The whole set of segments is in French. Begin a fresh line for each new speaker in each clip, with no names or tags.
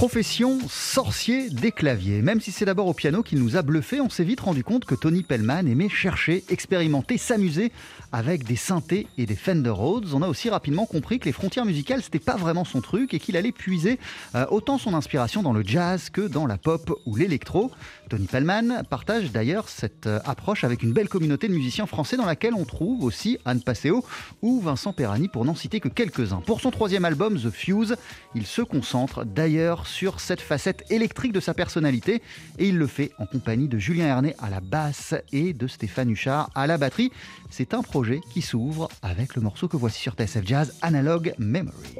Profession sorcier des claviers. Même si c'est d'abord au piano qu'il nous a bluffé, on s'est vite rendu compte que Tony Pellman aimait chercher, expérimenter, s'amuser avec des synthés et des Fender Rhodes. On a aussi rapidement compris que les frontières musicales, c'était pas vraiment son truc et qu'il allait puiser euh, autant son inspiration dans le jazz que dans la pop ou l'électro. Tony Pellman partage d'ailleurs cette euh, approche avec une belle communauté de musiciens français dans laquelle on trouve aussi Anne Passeo ou Vincent Perani pour n'en citer que quelques-uns. Pour son troisième album, The Fuse, il se concentre d'ailleurs sur cette facette électrique de sa personnalité et il le fait en compagnie de Julien Hernet à la basse et de Stéphane Huchard à la batterie. C'est un projet qui s'ouvre avec le morceau que voici sur TSF Jazz, Analog Memory.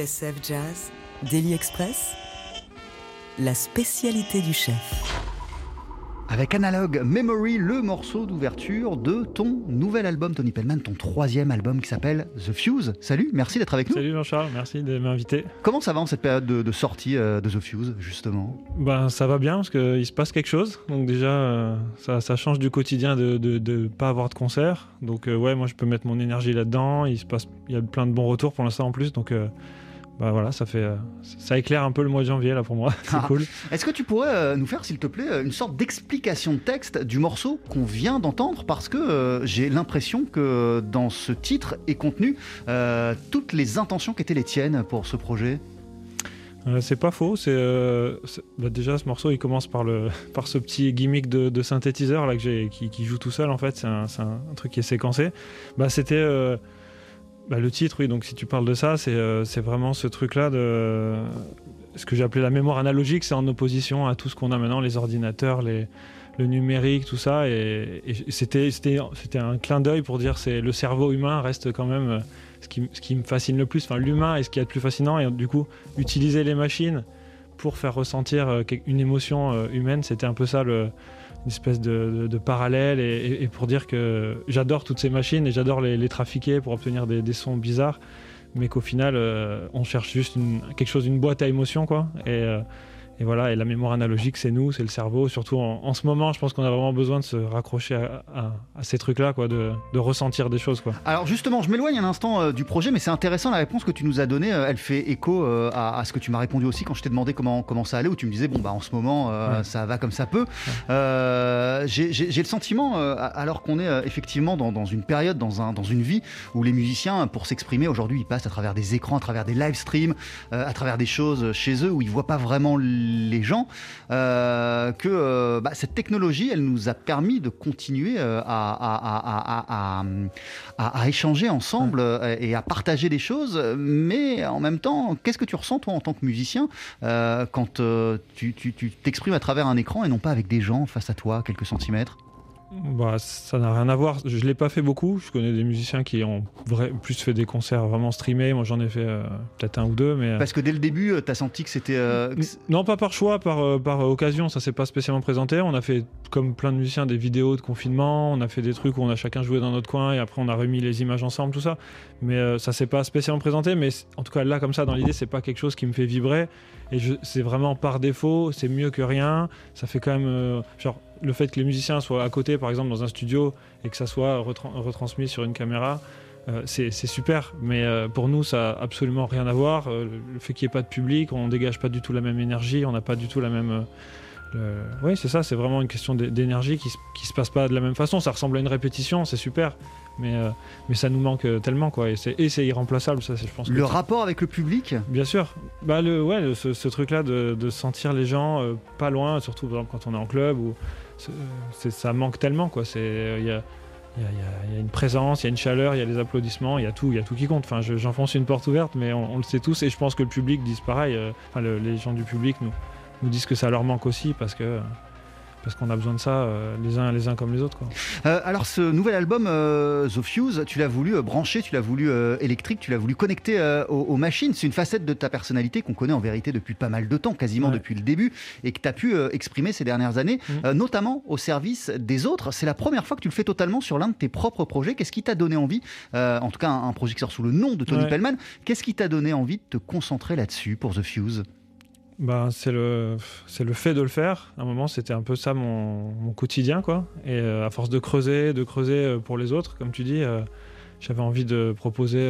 TSF Jazz, Daily Express, la spécialité du chef.
Avec Analog Memory, le morceau d'ouverture de ton nouvel album, Tony Pellman, ton troisième album qui s'appelle The Fuse. Salut, merci d'être avec nous.
Salut Jean-Charles, merci de m'inviter.
Comment ça va en cette période de, de sortie euh, de The Fuse, justement?
Ben, ça va bien parce qu'il se passe quelque chose. Donc déjà, euh, ça, ça change du quotidien de ne pas avoir de concert. Donc euh, ouais, moi je peux mettre mon énergie là-dedans. Il se passe, il y a plein de bons retours pour l'instant en plus. Donc euh, bah voilà, ça fait, euh, ça éclaire un peu le mois de janvier là pour moi. C'est
Ah.
cool.
Est-ce que tu pourrais euh, nous faire, s'il te plaît, euh, une sorte d'explication de texte du morceau qu'on vient d'entendre? Parce que euh, j'ai l'impression que dans ce titre est contenu euh, toutes les intentions qui étaient les tiennes pour ce projet.
Euh, c'est pas faux. C'est euh, bah, déjà ce morceau, il commence par le par ce petit gimmick de, de synthétiseur là que j'ai qui, qui joue tout seul en fait. C'est un, c'est un- un truc qui est séquencé. Bah c'était euh, bah, le titre, oui. Donc si tu parles de ça, c'est euh, c'est vraiment ce truc là de ce que j'ai appelé la mémoire analogique. C'est en opposition à tout ce qu'on a maintenant, les ordinateurs, le numérique, tout ça. Et, c'était un clin d'œil pour dire c'est le cerveau humain reste quand même euh, ce qui, me fascine le plus. Enfin l'humain est ce qui est le plus fascinant et du coup utiliser les machines pour faire ressentir euh, une émotion humaine, c'était un peu ça le, une espèce de, de- parallèle et, pour dire que j'adore toutes ces machines et j'adore les, trafiquer pour obtenir des, sons bizarres, mais qu'au final euh, on cherche juste quelque chose, une boîte à émotions quoi. Et, euh, et voilà, et la mémoire analogique, c'est nous, c'est le cerveau. Surtout en, en ce moment, je pense qu'on a vraiment besoin de se raccrocher à, à- à ces trucs-là, quoi, de, de ressentir des choses, quoi.
Alors justement, je m'éloigne un instant euh, du projet, mais c'est intéressant la réponse que tu nous as donnée. euh, elle fait écho euh, à, à ce que tu m'as répondu aussi quand je t'ai demandé comment, comment ça allait, où tu me disais bon bah en ce moment
Ouais.
ça va comme ça peut. J'ai le sentiment, alors qu'on est effectivement dans, dans une période, dans, un, dans une vie où les musiciens, pour s'exprimer aujourd'hui, ils passent à travers des écrans, à travers des live streams, à travers des choses chez eux où ils voient pas vraiment les gens, euh, que euh, bah, cette technologie, elle nous a permis de continuer euh, à, échanger ensemble euh, et à partager des choses, mais en même temps, qu'est-ce que tu ressens toi en tant que musicien quand tu t'exprimes à travers un écran et non pas avec des gens face à toi, quelques centimètres?
Bah, ça n'a rien à voir. Je l'ai pas fait beaucoup. Je connais des musiciens qui ont vrai- plus fait des concerts vraiment streamés. Moi, j'en ai fait euh, peut-être un ou deux, mais.
Parce que dès le début, tu as senti que c'était... euh,
Non, pas par choix, par, euh, par occasion, ça s'est pas spécialement présenté. On a fait, comme plein de musiciens, des vidéos de confinement, on a fait des trucs où on a chacun joué dans notre coin et après on a remis les images ensemble, tout ça. Mais euh, ça s'est pas spécialement présenté, mais en tout cas là, comme ça, dans l'idée, c'est pas quelque chose qui me fait vibrer. Et c'est vraiment par défaut, c'est mieux que rien. Ça fait quand même. euh, genre, le fait que les musiciens soient à côté, par exemple, dans un studio et que ça soit retran- retransmis sur une caméra. euh, c'est super, mais euh, pour nous, ça a absolument rien à voir. Euh, le fait qu'il n'y ait pas de public, on dégage pas du tout la même énergie, on n'a pas du tout la même. le- Oui, c'est ça, c'est vraiment une question d'é- d'énergie qui, qui se passe pas de la même façon. Ça ressemble à une répétition, c'est super, mais, euh, mais ça nous manque tellement, quoi. Et c'est irremplaçable, ça, je pense.
le rapport avec le public?
Bien sûr. Bah le, ouais, le- ce, ce truc-là de, de sentir les gens euh, pas loin, surtout par exemple, quand on est en club, ou ça manque tellement. quoi. Il y a, une présence, il y a une chaleur, il y a des applaudissements, il y a tout, il y a tout qui compte. Enfin, je- j'enfonce une porte ouverte, mais on, le sait tous, et je pense que le public dit pareil. euh, enfin, le- les gens du public nous disent que ça leur manque aussi parce que parce qu'on a besoin de ça euh, les uns les uns comme les autres. Quoi.
Euh, alors ce nouvel album, euh, The Fuse, tu l'as voulu brancher, tu l'as voulu électrique, tu l'as voulu connecter aux, aux machines. C'est une facette de ta personnalité qu'on connaît en vérité depuis pas mal de temps, quasiment
Ouais.
depuis le début, et que tu as pu exprimer ces dernières années, euh, notamment au service des autres. C'est la première fois que tu le fais totalement sur l'un de tes propres projets. Qu'est-ce qui t'a donné envie, en tout cas un, un projet qui sort sous le nom de Tony
Ouais.
Pellman, qu'est-ce qui t'a donné envie de te concentrer là-dessus pour The Fuse?
Bah, c'est le, c'est le fait de le faire. À un moment, c'était un peu ça mon, mon quotidien, quoi. Et euh, à force de creuser, de creuser euh, pour les autres, comme tu dis, euh, j'avais envie de proposer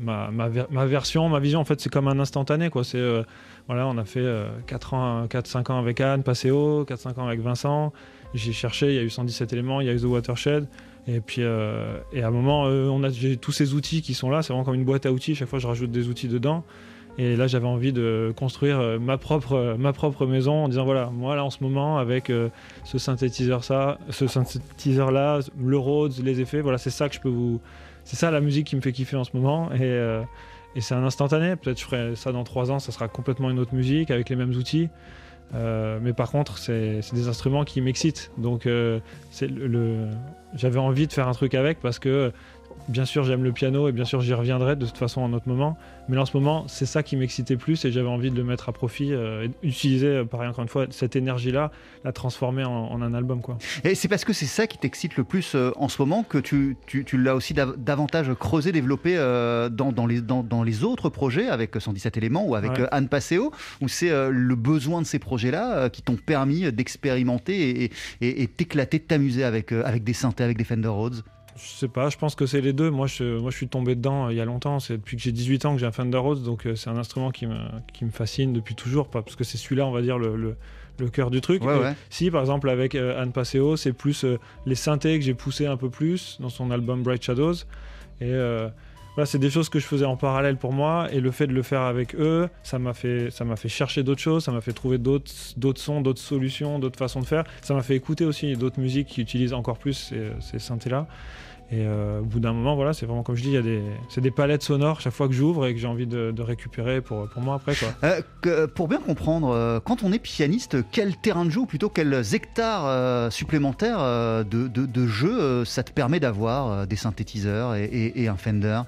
ma, ma, ma version, ma vision. En fait, c'est comme un instantané, quoi. C'est, voilà, on a fait 4 ans, 4-5 ans avec Anne, Passéo, 4-5 ans avec Vincent. J'ai cherché, il y a eu 117 éléments, il y a eu The Watershed. Et puis, et à un moment, on a, j'ai tous ces outils qui sont là. C'est vraiment comme une boîte à outils. Chaque fois, je rajoute des outils dedans. Et là, j'avais envie de construire euh, ma propre, euh, ma propre maison en disant voilà, moi là en ce moment, avec euh, ce synthétiseur, ça, ce synthétiseur là, le Rhodes, les effets, voilà, c'est ça que je peux vous. C'est ça la musique qui me fait kiffer en ce moment. Et, et c'est un instantané. Peut-être je ferai ça dans trois ans, ça sera complètement une autre musique avec les mêmes outils. Mais par contre, c'est des instruments qui m'excitent. Donc, le, le- j'avais envie de faire un truc avec parce que bien sûr j'aime le piano et bien sûr j'y reviendrai de toute façon en autre moment. Mais là, en ce moment, c'est ça qui m'excitait plus et j'avais envie de le mettre à profit euh, et d'utiliser, euh, pareil encore une fois, cette énergie-là, la transformer en, en un album. Quoi.
Et c'est parce que c'est ça qui t'excite le plus euh, en ce moment que tu, tu, tu l'as aussi dav- davantage creusé, développé euh, dans, dans, les, dans, dans les autres projets avec 117 éléments ou avec
Ouais.
Anne Passeo, où c'est le besoin de ces projets-là euh, qui t'ont permis d'expérimenter et, et, et t'éclater, de t'amuser avec, avec des synthés, avec des Fender Rhodes?
Je sais pas, je pense que c'est les deux. Moi je, moi, je suis tombé dedans euh, il y a longtemps. C'est depuis que j'ai 18 ans que j'ai un Fender Rhodes, donc euh, c'est un instrument qui me, qui me fascine depuis toujours, pas parce que c'est celui-là, on va dire, le, le, le cœur du truc.
Ouais,
Et
ouais.
Si, par exemple, avec euh, Anne Passeo, c'est plus les synthés que j'ai poussé un peu plus dans son album Bright Shadows. Et c'est des choses que je faisais en parallèle pour moi. Et le fait de le faire avec eux, ça m'a fait, ça m'a fait chercher d'autres choses, ça m'a fait trouver d'autres, d'autres sons, d'autres solutions, d'autres façons de faire. Ça m'a fait écouter aussi d'autres musiques qui utilisent encore plus ces, ces synthés-là. Et euh, au bout d'un moment, voilà, c'est vraiment comme je dis, il y a des, c'est des palettes sonores chaque fois que j'ouvre et que j'ai envie de, récupérer pour, pour moi après.
Euh, pour bien comprendre, euh, quand on est pianiste, quel terrain de jeu, ou plutôt quels hectares supplémentaires de, de, jeu ça te permet d'avoir des synthétiseurs et un Fender?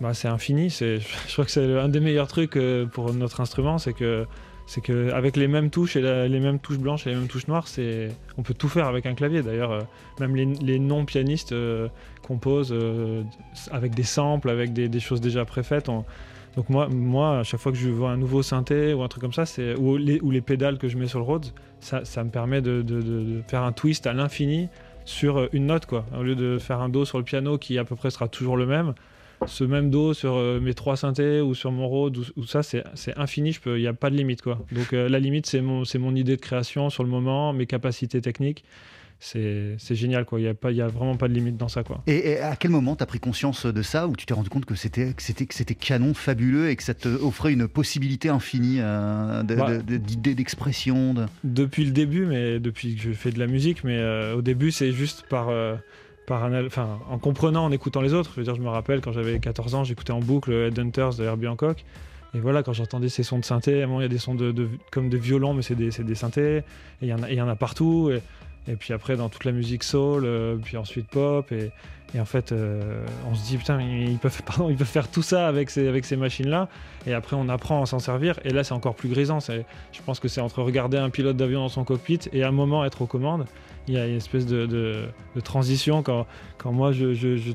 Bah, c'est infini. C'est, je crois que c'est un des meilleurs trucs euh, pour notre instrument, c'est que c'est que avec les mêmes touches et les mêmes touches blanches et les mêmes touches noires, c'est on peut tout faire avec un clavier. D'ailleurs, euh, même les, non pianistes euh, composent avec des samples, avec des, choses déjà préfaites. On- donc moi, moi, à chaque fois que je vois un nouveau synthé ou un truc comme ça, c'est ou les, ou les pédales que je mets sur le Rhodes, ça, me permet de, de- faire un twist à l'infini sur une note quoi. Au lieu de faire un do sur le piano qui à peu près sera toujours le même, ce même do sur euh, mes trois synthés ou sur mon Rhodes ou, ou ça c'est infini il n'y a pas de limite quoi. Donc euh, la limite c'est mon mon idée de création sur le moment mes capacités techniques. C'est génial quoi. Il y a pas il y a vraiment pas de limite dans ça quoi.
Et, et à quel moment tu as pris conscience de ça, où tu t'es rendu compte que c'était canon, fabuleux, et que ça te offrait une possibilité infinie euh, de-
Bah.
de- de- d'idées, d'expression de...
depuis le début mais depuis que je fais de la musique mais euh, au début c'est juste par en comprenant, en écoutant les autres. Je veux dire, je me rappelle quand j'avais 14 ans, j'écoutais en boucle Headhunters de Herbie Hancock. Et voilà, quand j'entendais ces sons de synthé, il y a des sons de, de- comme des violons, mais c'est des, des synthés. Et il y, en a- partout. Et puis après, dans toute la musique soul, euh, puis ensuite pop. Et, et en fait, euh, on se dit, putain, ils peuvent, ils peuvent faire tout ça avec ces, avec ces machines-là. Et après, on apprend à s'en servir. Et là, c'est encore plus grisant. Je pense que c'est entre regarder un pilote d'avion dans son cockpit et à un moment être aux commandes. Il y a une espèce de, de- transition quand, quand moi je, je, je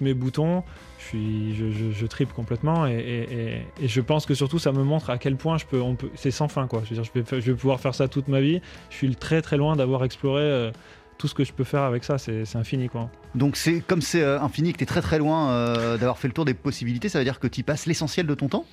mes boutons, je, tripe complètement et, je pense que surtout ça me montre à quel point je peux, c'est sans fin quoi. Je vais, pouvoir faire ça toute ma vie. Je suis très très loin d'avoir exploré euh, tout ce que je peux faire avec ça. C'est infini quoi.
Donc c'est comme c'est euh, infini que tu es très très loin euh, d'avoir fait le tour des possibilités, ça veut dire que tu passes l'essentiel de ton temps?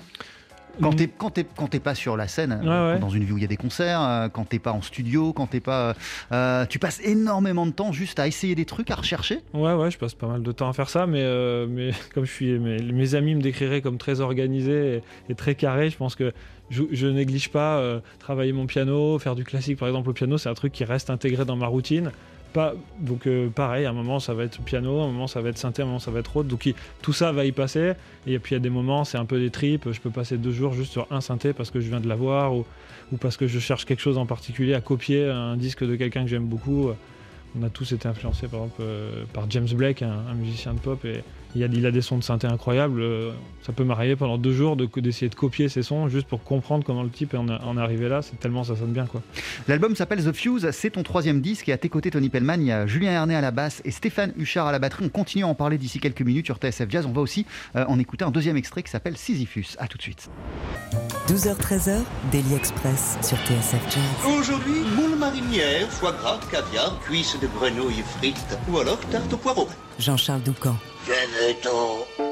Quand
Mm.
t'es quand t'es pas sur la scène,
Ouais,
euh,
ouais.
dans une vie où il y a des concerts, euh, quand t'es pas en studio, quand t'es pas, euh, tu passes énormément de temps juste à essayer des trucs, à rechercher.
Ouais, ouais, je passe pas mal de temps à faire ça, mais, euh, mais comme je suis, mes, mes amis me décriraient comme très organisé et, et très carré, je pense que je, je néglige pas euh, travailler mon piano, faire du classique par exemple au piano, c'est un truc qui reste intégré dans ma routine. Donc euh, pareil, à un moment ça va être piano, à un moment ça va être synthé, à un moment ça va être autre. Donc tout ça va y passer. Et puis il y a des moments, c'est un peu des tripes. Je peux passer deux jours juste sur un synthé parce que je viens de l'avoir ou, parce que je cherche quelque chose en particulier à copier un disque de quelqu'un que j'aime beaucoup. On a tous été influencés par euh, par James Blake, un, musicien de pop, il a, il a des sons de synthé incroyables. Euh, ça peut m'arriver pendant deux jours de- d'essayer de, copier ces sons juste pour comprendre comment le type en, a- en est arrivé là. C'est tellement ça sonne bien quoi.
L'album s'appelle The Fuse, c'est ton troisième disque et à tes côtés Tony Pellman, il y a Julien Herné à la basse et Stéphane Huchard à la batterie. On continue à en parler d'ici quelques minutes sur TSF Jazz. On va aussi euh, en écouter un deuxième extrait qui s'appelle Sisyphus. À tout de suite.
12h-13h, Daily Express sur TSF Jazz.
Aujourd'hui, moule marinière, foie gras, caviar, cuisses de grenouille frites ou alors tarte au poireau.
Jean-Charles Doucan.
え
っと。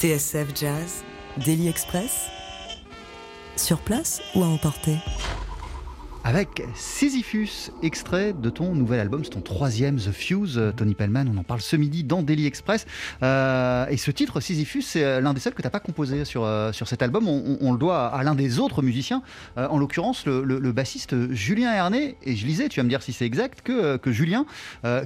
TSF Jazz, Daily Express, sur place ou à emporter?
Avec Sisyphus, extrait de ton nouvel album, c'est ton troisième The Fuse, euh, Tony Pellman, on en parle ce midi dans Daily Express. Euh, et ce titre, Sisyphus, c'est euh, l'un des seuls que tu n'as pas composé sur, sur cet album. On, le doit à, l'un des autres musiciens, en l'occurrence le, bassiste Julien Herné. Et je lisais, tu vas me dire si c'est exact, que, que Julien,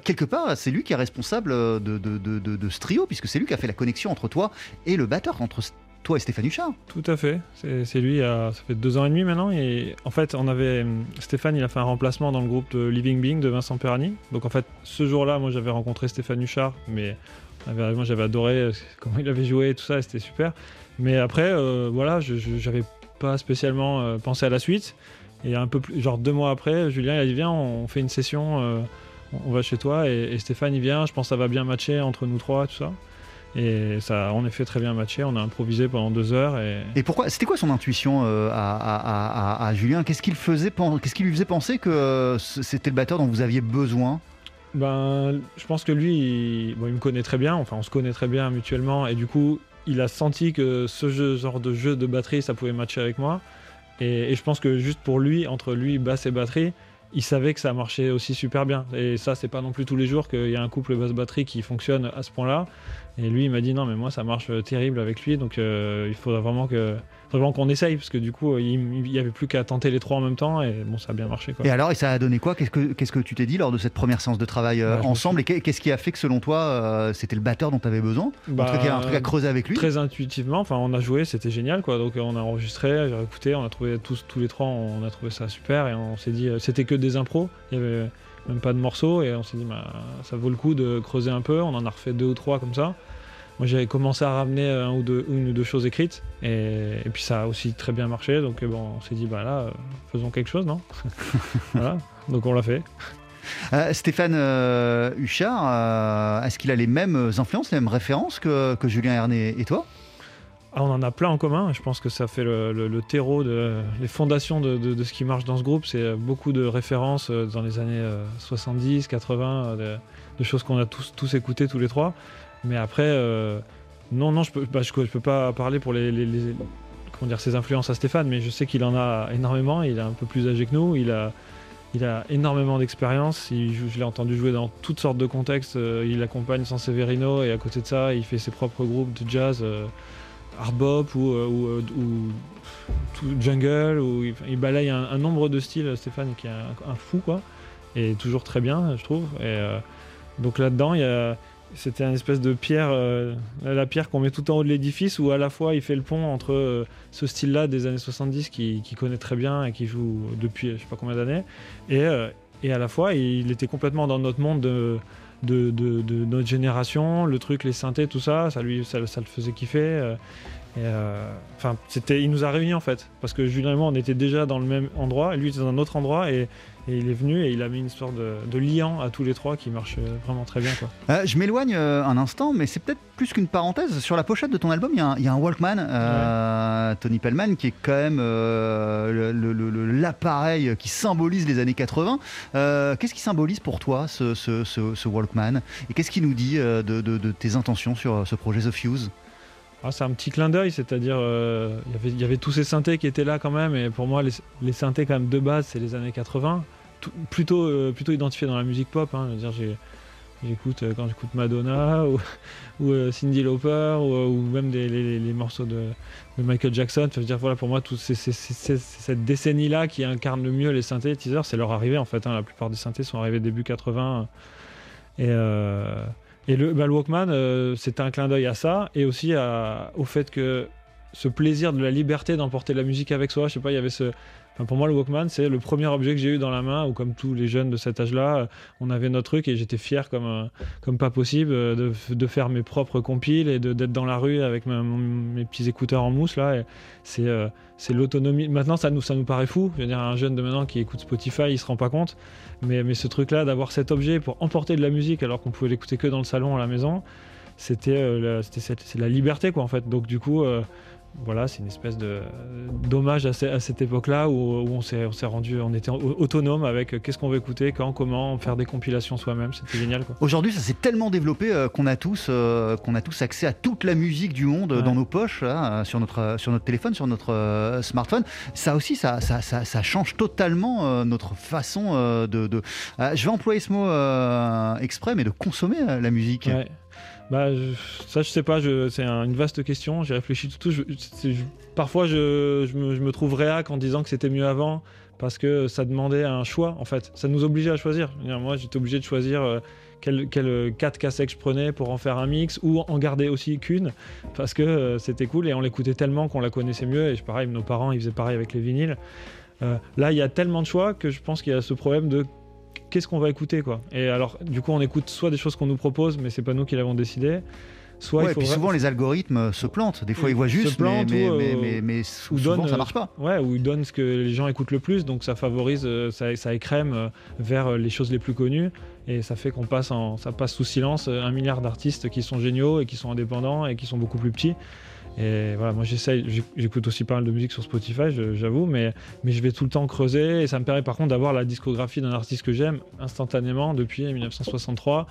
quelque part, c'est lui qui est responsable de, de, de, de ce trio, puisque c'est lui qui a fait la connexion entre toi et le batteur, entre toi et Stéphane Huchard.
Tout à fait. C'est lui, ça fait deux ans et demi maintenant. Et en fait, on avait Stéphane, il a fait un remplacement dans le groupe de Living Being de Vincent Perani. Donc en fait, ce jour-là, moi j'avais rencontré Stéphane Huchard, mais j'avais adoré euh, comment il avait joué et tout ça, c'était super. Mais après, euh, voilà, je n'avais pas spécialement euh, pensé à la suite. Et un peu plus, genre deux mois après, Julien il a dit viens, on fait une session, on va chez toi. Et, et, Stéphane il vient, je pense que ça va bien matcher entre nous trois, tout ça. Et ça a en effet très bien matché. On a improvisé pendant deux heures. Et,
et pourquoi C'était quoi son intuition euh, à, Julien? Qu'est-ce qu'il faisait Qu'est-ce qui lui faisait penser que euh, c'était le batteur dont vous aviez besoin?
Ben, je pense que lui, il, me connaît très bien. Enfin, on se connaît très bien mutuellement. Et du coup, il a senti que ce genre de jeu de batterie, ça pouvait matcher avec moi. Et, et je pense que juste pour lui, entre lui, basse et batterie, il savait que ça marchait aussi super bien. Et ça, c'est pas non plus tous les jours qu'il y a un couple basse-batterie qui fonctionne à ce point-là. Et lui, il m'a dit non, mais moi, ça marche terrible avec lui, donc euh, il faudra vraiment que vraiment qu'on essaye, parce que du coup, il n'y avait plus qu'à tenter les trois en même temps, et bon, ça a bien marché. Quoi.
Et alors, et ça a donné quoi? Qu'est-ce que tu t'es dit lors de cette première séance de travail euh, bah, ensemble? Et qu'est-ce qui a fait que selon toi, c'était le batteur dont tu avais besoin bah, un, truc, un truc à creuser avec lui?
Très intuitivement. Enfin, on a joué, c'était génial, quoi. Donc, on a enregistré, j'ai écouté, on a trouvé tous tous les trois, on a trouvé ça super, et on s'est dit, c'était que des impros. Il y avait même pas de morceaux, et on s'est dit, bah, ça vaut le coup de creuser un peu. On en a refait deux ou trois comme ça. Moi, j'avais commencé à ramener un ou deux, une ou deux choses écrites, et, puis ça a aussi très bien marché. Donc, bon, on s'est dit, bah là, euh, faisons quelque chose, non? Voilà, donc on l'a fait.
Euh, Stéphane euh, Huchard, est-ce qu'il a les mêmes influences, les mêmes références que, Julien Herné et toi?
Ah, on en a plein en commun. Je pense que ça fait le, terreau, de, les fondations de, ce qui marche dans ce groupe. C'est beaucoup de références dans les années 70, 80, de, choses qu'on a tous, tous écoutées tous les trois. Mais après, euh, non, non, je peux, bah, je, peux pas parler pour les, comment dire, ses influences à Stéphane, mais je sais qu'il en a énormément. Il est un peu plus âgé que nous. Il a, il a énormément d'expérience. Je l'ai entendu jouer dans toutes sortes de contextes. Euh, il accompagne San Severino et à côté de ça, il fait ses propres groupes de jazz, euh, hard bop ou, ou, jungle. Ou, il balaye un, nombre de styles, Stéphane, qui est un, fou, quoi. Et toujours très bien, je trouve. Et donc là-dedans, il y a c'était une espèce de pierre, euh, la pierre qu'on met tout en haut de l'édifice, où à la fois il fait le pont entre euh, ce style-là des années 70 qu'il qui connaît très bien et qui joue depuis je sais pas combien d'années, et, euh, à la fois il était complètement dans notre monde de, notre génération, le truc, les synthés, tout ça, ça, lui, ça le faisait kiffer. Enfin, c'était, il nous a réunis en fait, parce que Julien et moi on était déjà dans le même endroit, et lui était dans un autre endroit, et et il est venu et il a mis une sorte de, liant à tous les trois qui marche euh, vraiment très bien. Quoi.
Euh, je m'éloigne euh, un instant, mais c'est peut-être plus qu'une parenthèse. Sur la pochette de ton album, il y, a un Walkman, Tony Pellman, qui est quand même l'appareil qui symbolise les années 80. qu'est-ce qui symbolise pour toi ce, Walkman? Et qu'est-ce qui nous dit de, tes intentions sur ce projet The Fuse?
Ah, c'est un petit clin d'œil, c'est-à-dire il y avait tous ces synthés qui étaient là quand même, et pour moi les, synthés quand même de base c'est les années 80, plutôt euh, plutôt identifié dans la musique pop. Hein, j'écoute euh, quand j'écoute Madonna ou, euh, Cindy Lauper ou, même les, morceaux de, Michael Jackson. Dire voilà pour moi tout cette décennie là qui incarne le mieux les synthétiseurs, c'est leur arrivée en fait. Hein. la plupart des synthés sont arrivés début 80 et et le, bah, Walkman, euh, c'est un clin d'œil à ça et aussi au fait que ce plaisir de la liberté d'emporter la musique avec soi, je sais pas, il y avait ce. Pour moi, le Walkman, c'est le premier objet que j'ai eu dans la main, ou comme tous les jeunes de cet âge-là, on avait notre truc et j'étais fier comme, comme pas possible de, de, faire mes propres compiles et d'être dans la rue avec mes petits écouteurs en mousse. là. C'est euh, l'autonomie. Maintenant, ça nous, ça nous paraît fou. Je veux dire, un jeune de maintenant qui écoute Spotify, il se rend pas compte. Mais, mais ce truc-là, d'avoir cet objet pour emporter de la musique alors qu'on pouvait l'écouter que dans le salon à la maison, c'était euh, c'est la liberté, quoi, en fait. Donc, du coup, euh, voilà, c'est une espèce de dommage à, cette époque-là où, on s'est rendu, on était autonome avec qu'est-ce qu'on veut écouter, quand, comment, faire des compilations soi-même. C'était génial.
Aujourd'hui, ça s'est tellement développé qu'on a tous, qu'on a tous accès à toute la musique du monde dans nos poches, sur notre sur notre téléphone, sur notre smartphone. Ça aussi, ça, ça, ça, change totalement notre façon de. de... je vais employer ce mot exprès, mais de consommer la musique.
Bah, ça, je sais pas, c'est une vaste question. J'ai réfléchi tout. tout parfois, je, me, trouve réac en disant que c'était mieux avant parce que ça demandait un choix, en fait. Ça nous obligeait à choisir. Moi, j'étais obligé de choisir euh, quelles quel 4 cassettes je prenais pour en faire un mix ou en garder aussi qu'une parce que euh, c'était cool et on l'écoutait tellement qu'on la connaissait mieux. Et pareil, nos parents, ils faisaient pareil avec les vinyles. Euh, là, il y a tellement de choix que je pense qu'il y a ce problème de qu'est-ce qu'on va écouter quoi. Et alors du coup on écoute soit des choses qu'on nous propose mais c'est pas nous qui l'avons décidé.
Soit et puis souvent les algorithmes se plantent. Des fois ils voient juste, mais, mais, mais, euh, souvent ça marche pas.
Ouais, ou ils donnent ce que les gens écoutent le plus, donc ça favorise, euh, ça, ça écrème euh, vers les choses les plus connues, et ça fait qu'on passe, en, ça passe sous silence un milliard d'artistes qui sont géniaux et qui sont indépendants et qui sont beaucoup plus petits. Et voilà, moi j'essaye, j'écoute aussi pas mal de musique sur Spotify, j'avoue, mais, mais je vais tout le temps creuser et ça me permet par contre d'avoir la discographie d'un artiste que j'aime instantanément depuis 1963,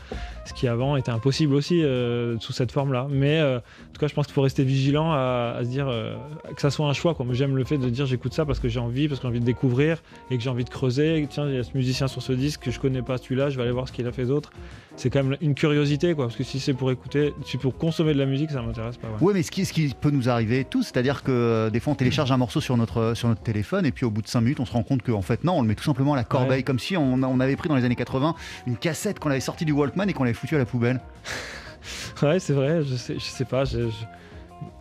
ce qui avant était impossible aussi euh, sous cette forme-là. Mais euh, en tout cas, je pense qu'il faut rester vigilant à, se dire euh, que ça soit un choix. J'aime le fait de dire j'écoute ça parce que j'ai envie, parce que j'ai envie de découvrir et que j'ai envie de creuser. Tiens, il y a ce musicien sur ce disque que je connais pas celui-là, je vais aller voir ce qu'il a fait d'autre. C'est quand même une curiosité, quoi, parce que si c'est pour écouter, si pour consommer de la musique, ça m'intéresse pas.
Ouais. mais ce qui peut nous arriver tous, c'est-à-dire que euh, des fois on télécharge un morceau sur notre, sur notre téléphone et puis au bout de 5 minutes on se rend compte qu'en fait non, on le met tout simplement à la corbeille, comme si on, on, avait pris dans les années 80 une cassette qu'on avait sortie du Walkman et qu'on avait foutu à la poubelle.
ouais, c'est vrai, je sais, je sais pas, je,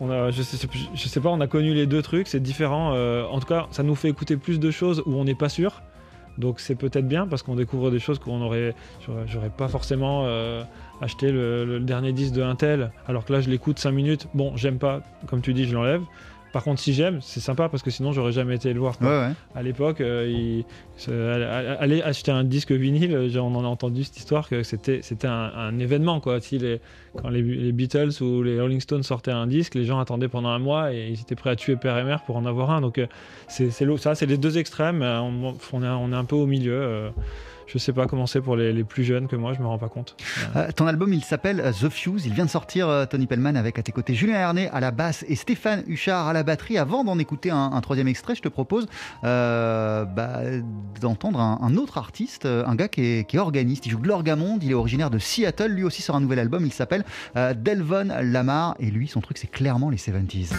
on a, je, sais, je sais pas, on a connu les deux trucs, c'est différent. Euh, en tout cas, ça nous fait écouter plus de choses où on n'est pas sûr. Donc c'est peut-être bien parce qu'on découvre des choses qu'on aurait, j'aurais pas forcément euh, acheté le, dernier disque de Intel, alors que là je l'écoute 5 minutes. Bon, j'aime pas, comme tu dis, je l'enlève. Par contre, si j'aime, c'est sympa parce que sinon j'aurais jamais été le voir. À l'époque, euh, aller acheter un disque vinyle, on en a entendu cette histoire que c'était c'était un, événement quoi. Si les, quand les, Beatles ou les Rolling Stones sortaient un disque, les gens attendaient pendant un mois et ils étaient prêts à tuer père et mère pour en avoir un. Donc euh, c'est ça, c'est les deux extrêmes. Euh, on, on, est, on est un peu au milieu. Je sais pas comment c'est pour les, plus jeunes que moi, je me rends pas compte.
Euh, ton album, il s'appelle euh, The Fuse. Il vient de sortir, euh, Tony Pellman, avec à tes côtés Julien Hernet à la basse et Stéphane Huchard à la batterie. Avant d'en écouter un, troisième extrait, je te propose bah, d'entendre un, autre artiste, un gars qui est, organiste. Il joue de l'orgamonde, il est originaire de Seattle. Lui aussi sort un nouvel album. Il s'appelle Delvon Lamar. Et lui, son truc, c'est clairement les 70s.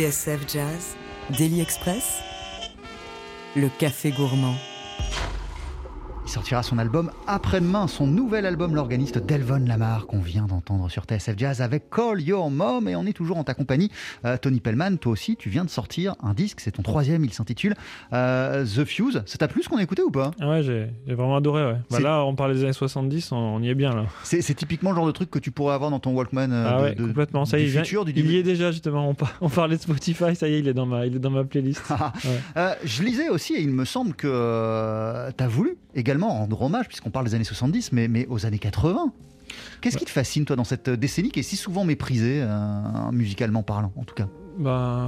TSF Jazz, Daily Express, le café gourmand.
Sortira son album après-demain, son nouvel album, l'organiste Delvon Lamar, qu'on vient d'entendre sur TSF Jazz avec Call Your Mom. Et on est toujours en ta compagnie. Euh, Tony Pellman, toi aussi, tu viens de sortir un disque, c'est ton troisième, il s'intitule euh, The Fuse. Ça t'a plu ce qu'on a écouté ou pas?
Ah ouais, j'ai vraiment adoré. Ouais. Bah là, on parlait des années 70, on, on y est bien là.
C'est typiquement le genre de truc que tu pourrais avoir dans ton Walkman euh,
ah
de-
ouais,
de-
complètement. Ça y est, il, vient-
futur, du
il y est déjà justement. On, par- on parlait de Spotify, ça y est, il est dans ma, il est dans ma playlist.
Je lisais aussi, et il me semble que tu as voulu également rendre hommage, puisqu'on parle des années 70, mais, mais aux années 80. Qu'est-ce qui te fascine, toi, dans cette décennie qui est si souvent méprisée, euh, musicalement parlant, en tout cas?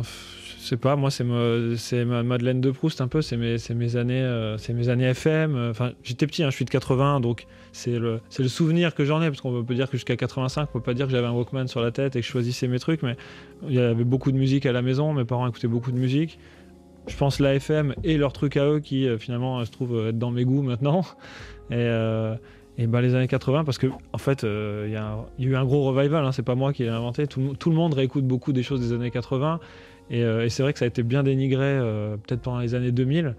Pff, je sais pas, moi c'est me- c'est ma Madeleine de Proust un peu, c'est mes, c'est mes années, euh, c'est mes années FM. euh, Enfin, j'étais petit, hein, je suis de 80, donc c'est le, c'est le souvenir que j'en ai, parce qu'on peut dire que jusqu'à 85, on peut pas dire que j'avais un Walkman sur la tête et que je choisissais mes trucs, mais il y avait beaucoup de musique à la maison, mes parents écoutaient beaucoup de musique. Je pense la FM et leurs trucs à eux qui euh, finalement se trouvent être dans mes goûts maintenant. Et, euh, bah, les années 80, parce que en fait, euh, il y, a eu un gros revival, hein, c'est pas moi qui l'ai inventé. Tout, le- monde réécoute beaucoup des choses des années 80. Et, euh, c'est vrai que ça a été bien dénigré euh, peut-être pendant les années 2000,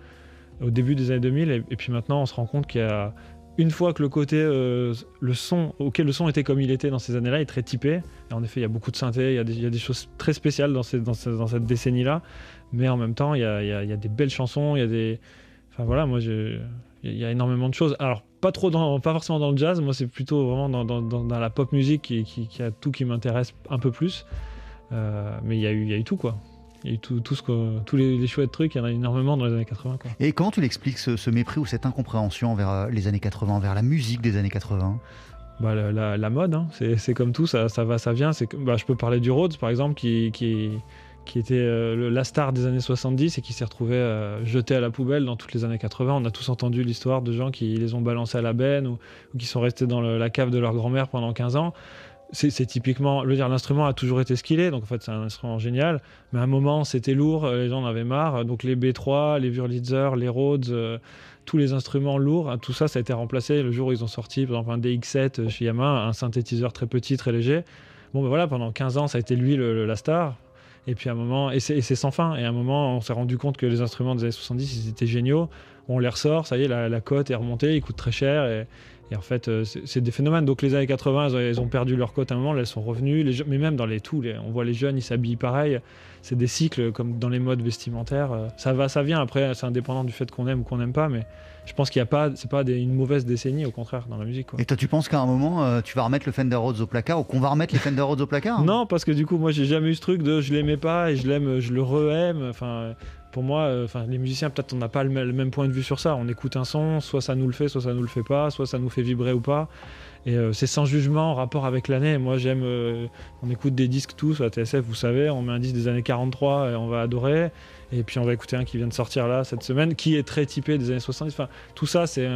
au début des années 2000. Et, puis maintenant, on se rend compte qu'il y a une fois que le côté, euh, le son, auquel le son était comme il était dans ces années-là, est très typé. Et en effet, il y a beaucoup de synthé, il y a des, choses très spéciales dans cette décennie-là. Mais en même temps, il y a, il y a- il y a des belles chansons, il y a des. Enfin voilà, moi, il y a énormément de choses. Alors, pas trop dans, pas forcément dans le jazz, moi, c'est plutôt vraiment dans, dans- dans- dans la pop musique qui, qui- qui a tout qui m'intéresse un peu plus. Euh, mais il y, a eu, il y a eu tout, quoi. Il y a eu tout, tout ce que, tous les, les chouettes trucs, il y en a énormément dans les années 80, quoi.
Et comment tu l'expliques, ce, ce mépris ou cette incompréhension envers euh, les années 80, envers la musique des années 80
Bah, la, la- la mode, hein, c'est comme tout, ça, ça va, ça vient. Bah, je peux parler du Rhodes, par exemple, qui, qui, qui était euh, le- la star des années 70 et qui s'est retrouvé euh, jeté à la poubelle dans toutes les années 80. On a tous entendu l'histoire de gens qui les ont balancés à la benne ou, qui sont restés dans le- la cave de leur grand-mère pendant 15 ans. C'est typiquement, veux dire, l'instrument a toujours été ce qu'il est, donc en fait c'est un instrument génial, mais à un moment c'était lourd, euh, les gens en avaient marre, donc les B3, les Wurlitzer, les Rhodes, tous les instruments lourds, hein, tout ça, ça a été remplacé le jour où ils ont sorti, par exemple, un DX7 chez Yamaha, un synthétiseur très petit, très léger. Bon, ben voilà, pendant 15 ans, ça a été lui le- le- la star. Et puis à un moment, et c'est sans fin. Et à un moment, on s'est rendu compte que les instruments des années 70, ils étaient géniaux. On les ressort, ça y est, la, cote est remontée, ils coûtent très cher. Et, en fait, euh, c'est des phénomènes. Donc les années 80, elles ont, perdu leur cote à un moment, là, elles sont revenues. Mais même dans les tous, les- on voit les jeunes, ils s'habillent pareil. C'est des cycles comme dans les modes vestimentaires. Euh, Ça va, ça vient. Après, c'est indépendant du fait qu'on aime ou qu'on n'aime pas. Mais je pense qu'il n'y a pas, c'est pas des- une mauvaise décennie, au contraire, dans la musique. quoi.
Et toi, tu penses qu'à un moment, euh, tu vas remettre le Fender Rhodes au placard ou qu'on va remettre les Fender Rhodes au placard hein?
Non, parce que du coup, moi, j'ai jamais eu ce truc de je l'aimais pas et je l'aime, je le re-aime. Enfin, pour moi, euh, les musiciens, peut-être, on n'a pas le, même- le même point de vue sur ça. On écoute un son, soit ça nous le fait, soit ça nous le fait pas, soit ça nous fait vibrer ou pas. Et euh, c'est sans jugement en rapport avec l'année. Moi, j'aime. euh, on écoute des disques tous à TSF, vous savez. On met un disque des années 43 et on va adorer. Et puis on va écouter un qui vient de sortir là cette semaine, qui est très typé des années 70. Enfin, tout ça, c'est.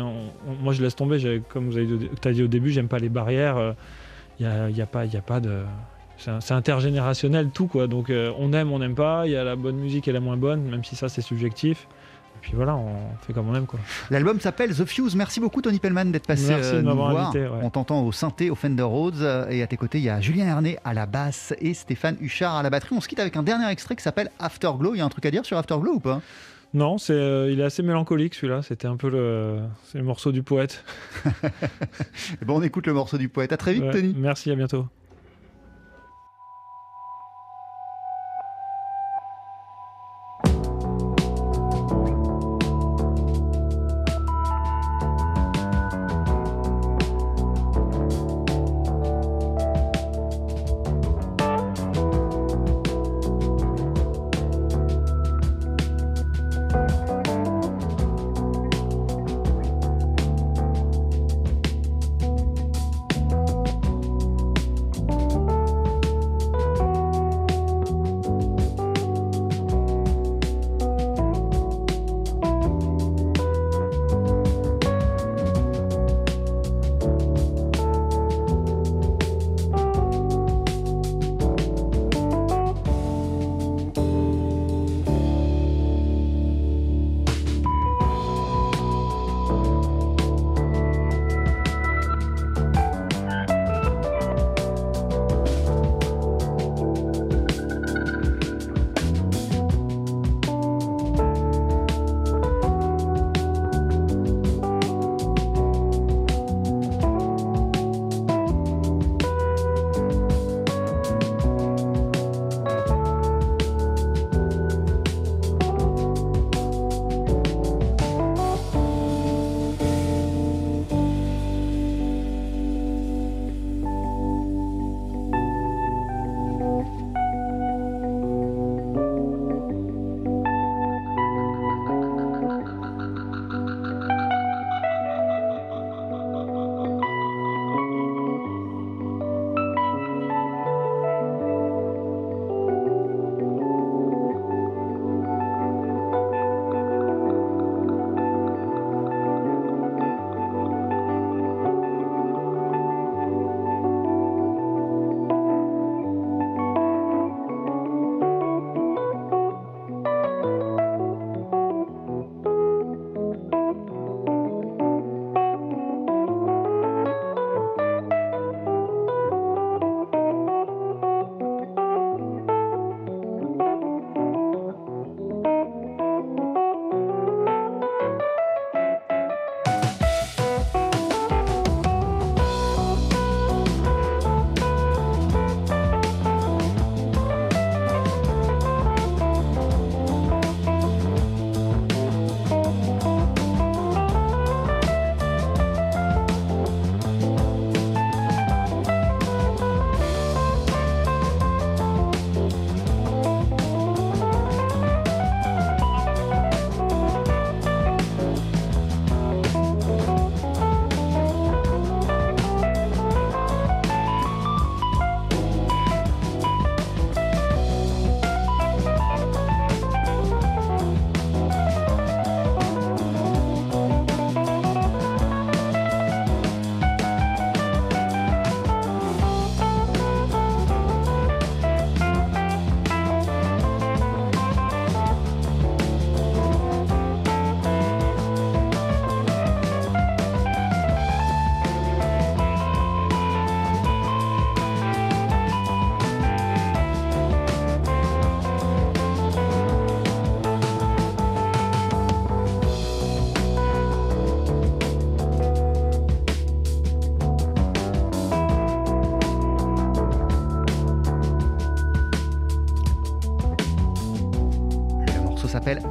moi, je laisse tomber. Comme vous avez as dit au début, j'aime pas les barrières. Il n'y a, y a pas, a pas de. C'est intergénérationnel tout quoi. Donc euh, on aime, on n'aime pas. Il y a la bonne musique et la moins bonne, même si ça c'est subjectif. Et puis voilà, on fait comme on aime quoi.
L'album s'appelle The Fuse. Merci beaucoup Tony Pellman d'être passé
Merci de
euh, nous
m'avoir
voir.
invité, ouais.
On t'entend au synthé, au Fender Rhodes. euh, Et à tes côtés, il y a Julien Herné à la basse et Stéphane Huchard à la batterie. On se quitte avec un dernier extrait qui s'appelle Afterglow. Il y a un truc à dire sur Afterglow ou pas?
Non, c'est, euh, il est assez mélancolique celui-là. C'était un peu le, c'est le morceau du poète.
Eh ben, On écoute le morceau du poète. À très vite
Ouais,
Tony.
Merci, à bientôt.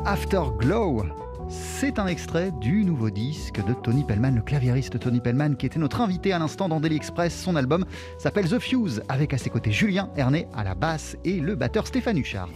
Afterglow. C'est un extrait du nouveau disque de Tony Pellman, le claviériste Tony Pellman, qui était notre invité à l'instant dans Daily Express. Son album s'appelle The Fuse, avec à ses côtés Julien Ernet à la basse et le batteur Stéphane Huchard.